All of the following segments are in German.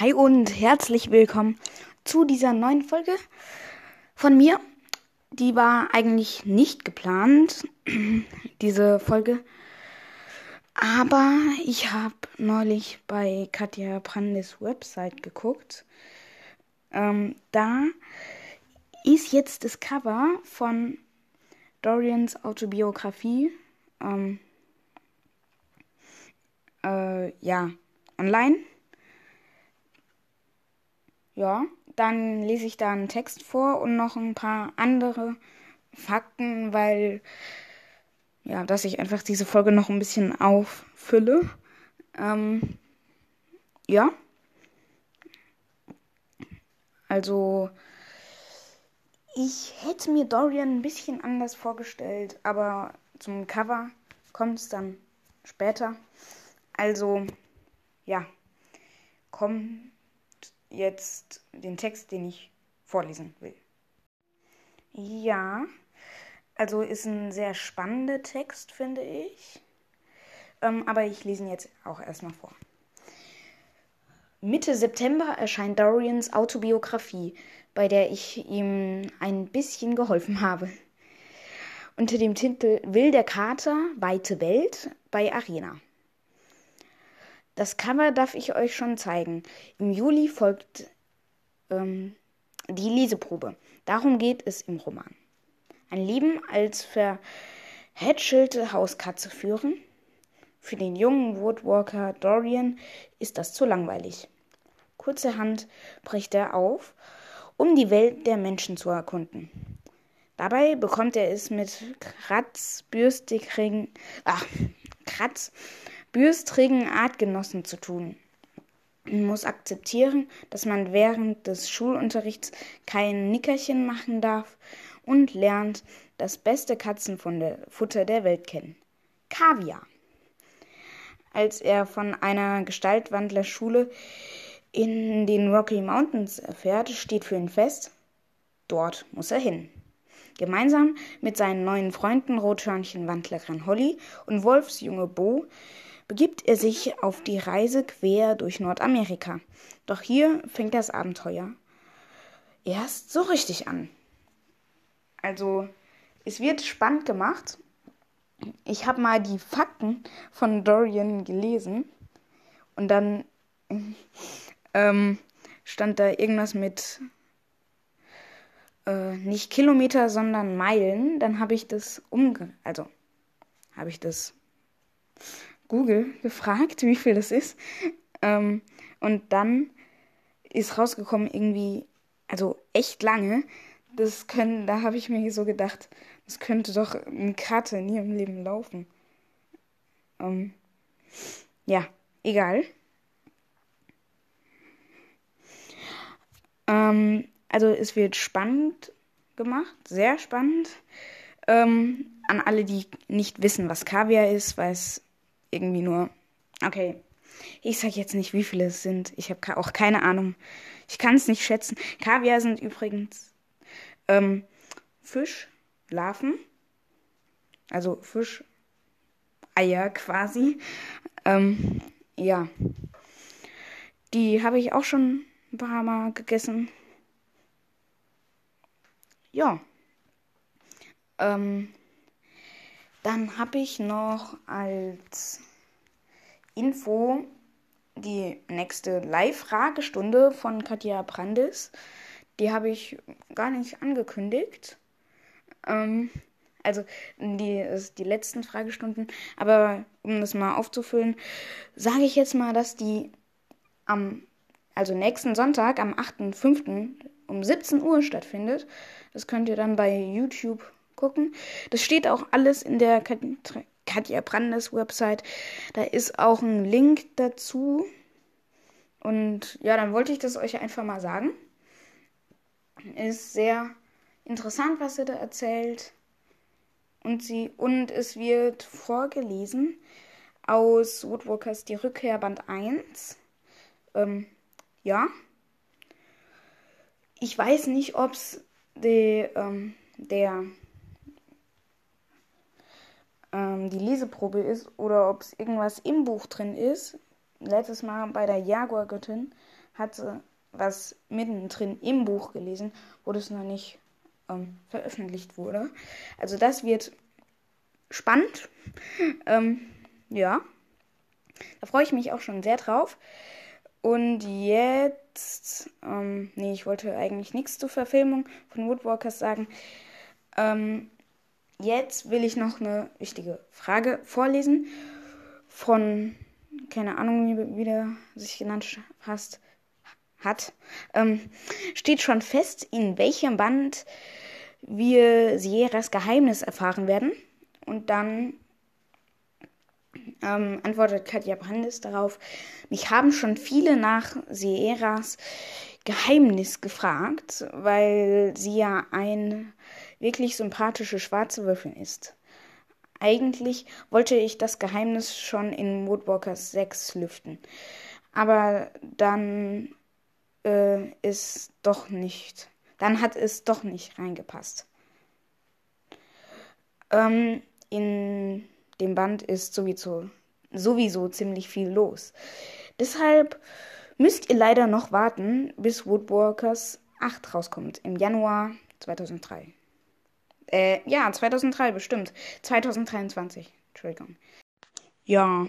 Hi und herzlich willkommen zu dieser neuen Folge von mir. Die war eigentlich nicht geplant, diese Folge. Aber ich habe neulich bei Katja Brandes Website geguckt. Ähm, da ist jetzt das Cover von Dorians Autobiografie. Ähm, äh, ja, online. Ja, dann lese ich da einen Text vor und noch ein paar andere Fakten, weil ja, dass ich einfach diese Folge noch ein bisschen auffülle. Ähm, ja. Also, ich hätte mir Dorian ein bisschen anders vorgestellt, aber zum Cover kommt es dann später. Also, ja, kommt jetzt den Text, den ich vorlesen will. Ja, also ist ein sehr spannender Text, finde ich. Ähm, aber ich lese ihn jetzt auch erstmal vor. Mitte September erscheint Dorians Autobiografie, bei der ich ihm ein bisschen geholfen habe. Unter dem Titel Will der Kater, weite Welt bei Arena. Das Cover darf ich euch schon zeigen. Im Juli folgt ähm, die Leseprobe. Darum geht es im Roman. Ein Leben als verhätschelte Hauskatze führen? Für den jungen Woodwalker Dorian ist das zu langweilig. Kurzerhand bricht er auf, um die Welt der Menschen zu erkunden. Dabei bekommt er es mit kratzbürstigen, ach, kratz, bürstrigen Artgenossen zu tun. Man muss akzeptieren, dass man während des Schulunterrichts kein Nickerchen machen darf und lernt das beste Katzenfutter der Welt kennen. Kaviar. Als er von einer Gestaltwandlerschule in den Rocky Mountains erfährt, steht für ihn fest, dort muss er hin. Gemeinsam mit seinen neuen Freunden Rothörnchenwandlerin Holly und Wolfsjunge Bo begibt er sich auf die Reise quer durch Nordamerika. Doch hier fängt das Abenteuer erst so richtig an. Also, es wird spannend gemacht. Ich habe mal die Fakten von Dorian gelesen und dann ähm, stand da irgendwas mit äh, nicht Kilometer, sondern Meilen. Dann habe ich das umge... Also, habe ich das Google gefragt, wie viel das ist. Ähm, und dann ist rausgekommen irgendwie, also echt lange. Das können, da habe ich mir so gedacht, das könnte doch eine Karte nie im Leben laufen. Ähm, ja, egal. Ähm, also es wird spannend gemacht, sehr spannend. Ähm, an alle, die nicht wissen, was Kaviar ist, weil es irgendwie nur. Okay. Ich sag jetzt nicht, wie viele es sind. Ich habe auch keine Ahnung. Ich kann es nicht schätzen. Kaviar sind übrigens ähm, Fischlarven. Also Fischeier quasi. Ähm, ja. Die habe ich auch schon ein paar Mal gegessen. Ja. Ähm, dann habe ich noch als Info die nächste Live-Fragestunde von Katja Brandis. Die habe ich gar nicht angekündigt. Ähm, also die, die letzten Fragestunden. Aber um das mal aufzufüllen, sage ich jetzt mal, dass die am, also nächsten Sonntag, am 8.5. um 17 Uhr stattfindet. Das könnt ihr dann bei YouTube gucken. Das steht auch alles in der Katja Brandes Website. Da ist auch ein Link dazu. Und ja, dann wollte ich das euch einfach mal sagen. Ist sehr interessant, was sie da erzählt. Und, sie, und es wird vorgelesen aus Woodwalkers Die Rückkehr Band 1. Ähm, ja. Ich weiß nicht, ob es ähm, der ähm, die Leseprobe ist oder ob es irgendwas im Buch drin ist. Letztes Mal bei der Jaguar-Göttin hatte was mittendrin im Buch gelesen, wo das noch nicht ähm, veröffentlicht wurde. Also das wird spannend. ähm, ja, da freue ich mich auch schon sehr drauf. Und jetzt, ähm, nee, ich wollte eigentlich nichts zur Verfilmung von Woodwalkers sagen. Ähm, jetzt will ich noch eine wichtige Frage vorlesen von, keine Ahnung, wie, der sich genannt hast, hat. Ähm, steht schon fest, in welchem Band wir Sierras Geheimnis erfahren werden. Und dann ähm, antwortet Katja Brandis darauf, mich haben schon viele nach Sierras Geheimnis gefragt, weil sie ja ein wirklich sympathische schwarze Würfel ist. Eigentlich wollte ich das Geheimnis schon in Woodwalkers 6 lüften. Aber dann äh, ist doch nicht. Dann hat es doch nicht reingepasst. Ähm, in dem Band ist sowieso, sowieso ziemlich viel los. Deshalb müsst ihr leider noch warten, bis Woodwalkers 8 rauskommt, im Januar 2003. Äh, ja, 2003 bestimmt. 2023. Entschuldigung. Ja.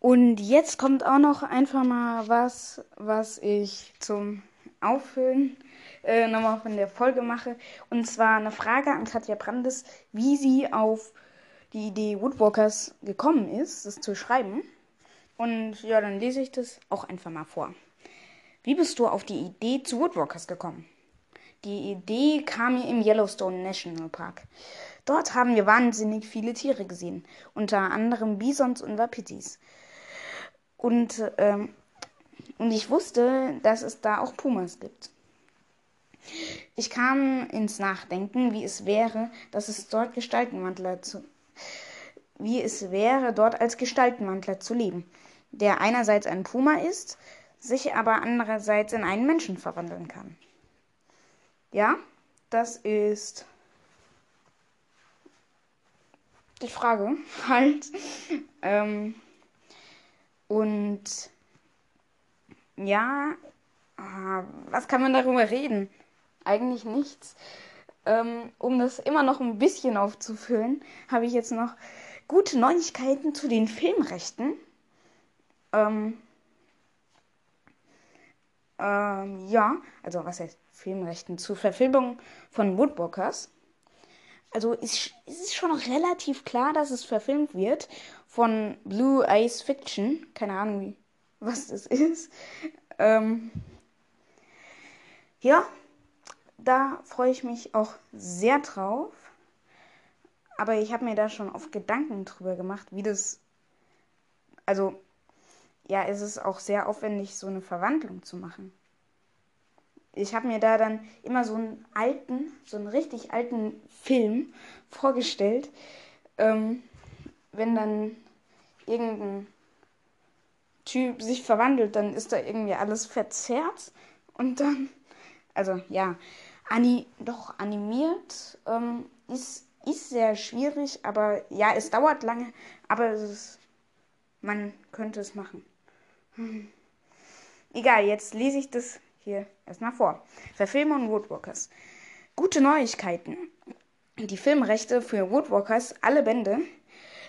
Und jetzt kommt auch noch einfach mal was, was ich zum Auffüllen äh, nochmal von der Folge mache. Und zwar eine Frage an Katja Brandes, wie sie auf die Idee Woodwalkers gekommen ist, das zu schreiben. Und ja, dann lese ich das auch einfach mal vor. Wie bist du auf die Idee zu Woodwalkers gekommen? Die Idee kam mir im Yellowstone National Park. Dort haben wir wahnsinnig viele Tiere gesehen, unter anderem Bisons und Wapitis. Und, ähm, und ich wusste, dass es da auch Pumas gibt. Ich kam ins Nachdenken, wie es wäre, dass es dort Gestaltenwandler zu, wie es wäre, dort als Gestaltenwandler zu leben, der einerseits ein Puma ist, sich aber andererseits in einen Menschen verwandeln kann. Ja, das ist die Frage halt. ähm, und ja, ah, was kann man darüber reden? Eigentlich nichts. Ähm, um das immer noch ein bisschen aufzufüllen, habe ich jetzt noch gute Neuigkeiten zu den Filmrechten. Ähm, ähm, ja, also was heißt Filmrechten? Zur Verfilmung von Woodwalkers. Also ist, ist es schon relativ klar, dass es verfilmt wird von Blue Eyes Fiction. Keine Ahnung, wie, was das ist. Ähm, ja, da freue ich mich auch sehr drauf. Aber ich habe mir da schon oft Gedanken drüber gemacht, wie das. Also, ja, es ist auch sehr aufwendig, so eine Verwandlung zu machen. Ich habe mir da dann immer so einen alten, so einen richtig alten Film vorgestellt, ähm, wenn dann irgendein Typ sich verwandelt, dann ist da irgendwie alles verzerrt und dann, also ja, Ani doch animiert ähm, ist, ist sehr schwierig, aber ja, es dauert lange, aber es ist, man könnte es machen. Hm. Egal, jetzt lese ich das hier erstmal vor. Verfilmung Woodwalkers. Gute Neuigkeiten. Die Filmrechte für Woodwalkers, alle Bände,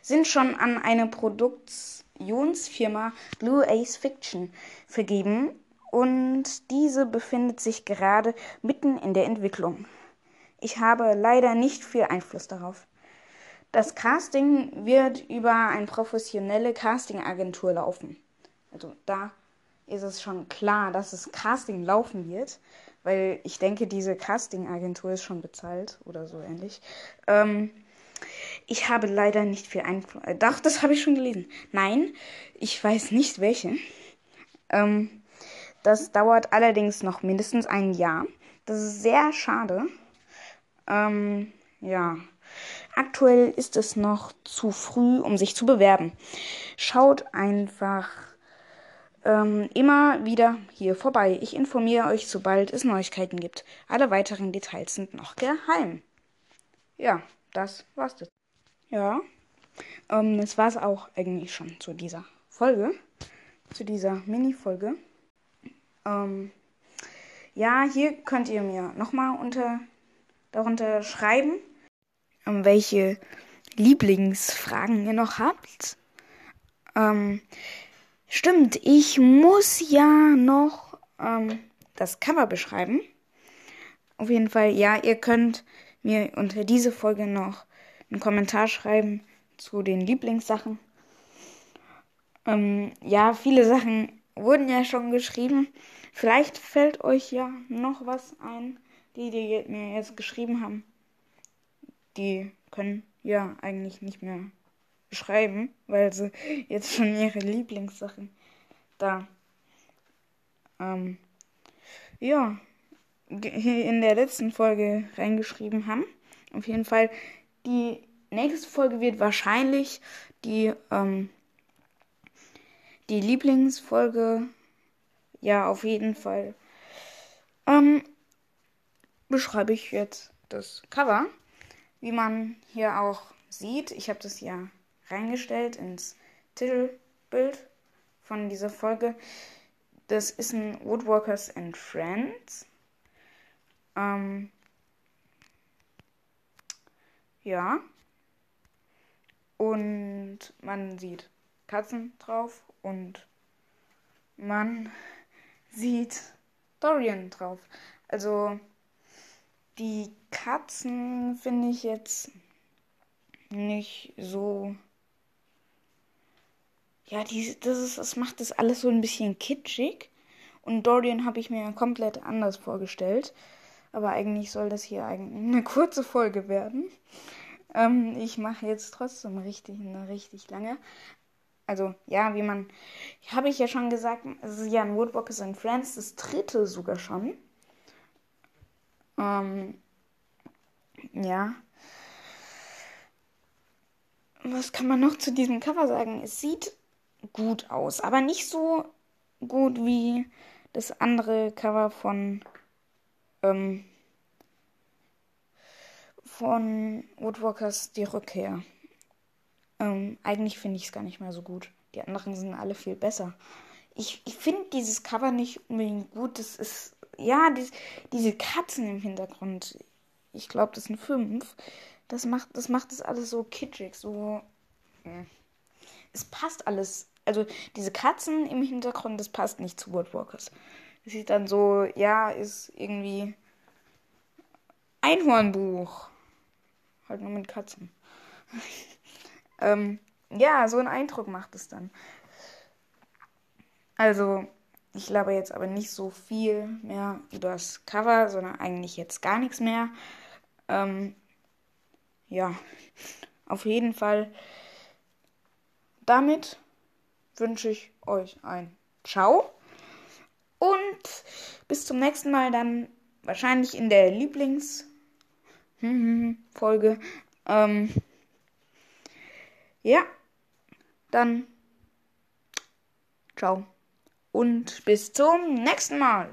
sind schon an eine Produktionsfirma Blue Ace Fiction vergeben und diese befindet sich gerade mitten in der Entwicklung. Ich habe leider nicht viel Einfluss darauf. Das Casting wird über eine professionelle Castingagentur laufen. Also da ist es schon klar, dass das Casting laufen wird, weil ich denke, diese Castingagentur ist schon bezahlt oder so ähnlich. Ähm, ich habe leider nicht viel Einfluss. Äh, doch, das habe ich schon gelesen. Nein, ich weiß nicht welche. Ähm, das dauert allerdings noch mindestens ein Jahr. Das ist sehr schade. Ähm, ja. Aktuell ist es noch zu früh, um sich zu bewerben. Schaut einfach ähm, immer wieder hier vorbei. Ich informiere euch, sobald es Neuigkeiten gibt. Alle weiteren Details sind noch geheim. Ja, das war's. Das. Ja, ähm, das war's auch eigentlich schon zu dieser Folge, zu dieser Mini-Folge. Ähm, ja, hier könnt ihr mir nochmal unter, darunter schreiben, ähm, welche Lieblingsfragen ihr noch habt. Ähm, stimmt, ich muss ja noch ähm, das Cover beschreiben. Auf jeden Fall, ja, ihr könnt mir unter diese Folge noch einen Kommentar schreiben zu den Lieblingssachen. Ähm, ja, viele Sachen wurden ja schon geschrieben. Vielleicht fällt euch ja noch was ein, die, die mir jetzt geschrieben haben. Die können ja eigentlich nicht mehr schreiben, weil sie jetzt schon ihre Lieblingssachen da ähm, ja in der letzten Folge reingeschrieben haben. Auf jeden Fall die nächste Folge wird wahrscheinlich die ähm, die Lieblingsfolge ja, auf jeden Fall. Ähm, beschreibe ich jetzt das Cover. Wie man hier auch sieht, ich habe das ja reingestellt ins Titelbild von dieser Folge. Das ist ein Woodworkers and Friends. Ähm, ja. Und man sieht Katzen drauf und man sieht Dorian drauf. Also die Katzen finde ich jetzt nicht so. Ja, die, das, ist, das macht das alles so ein bisschen kitschig. Und Dorian habe ich mir komplett anders vorgestellt. Aber eigentlich soll das hier eigentlich eine kurze Folge werden. Ähm, ich mache jetzt trotzdem richtig, eine richtig lange. Also, ja, wie man. Habe ich ja schon gesagt, es ist ja ein Woodwalkers and Friends, das dritte sogar schon. Ähm, ja. Was kann man noch zu diesem Cover sagen? Es sieht gut aus, aber nicht so gut wie das andere Cover von ähm, von Woodwalkers Die Rückkehr. Ähm, eigentlich finde ich es gar nicht mehr so gut. Die anderen sind alle viel besser. Ich, ich finde dieses Cover nicht unbedingt gut. Das ist, ja, die, diese Katzen im Hintergrund. Ich glaube, das sind fünf. Das macht, das macht das alles so kitschig, so. Ja. Es passt alles. Also, diese Katzen im Hintergrund, das passt nicht zu Woodwalkers. Das sieht dann so, ja, ist irgendwie Einhornbuch. Halt nur mit Katzen. Ähm, ja, so einen Eindruck macht es dann. Also, ich glaube jetzt aber nicht so viel mehr über das Cover, sondern eigentlich jetzt gar nichts mehr. Ähm, ja, auf jeden Fall. Damit wünsche ich euch ein Ciao. Und bis zum nächsten Mal dann wahrscheinlich in der Lieblingsfolge. Ähm, ja, dann ciao und bis zum nächsten Mal.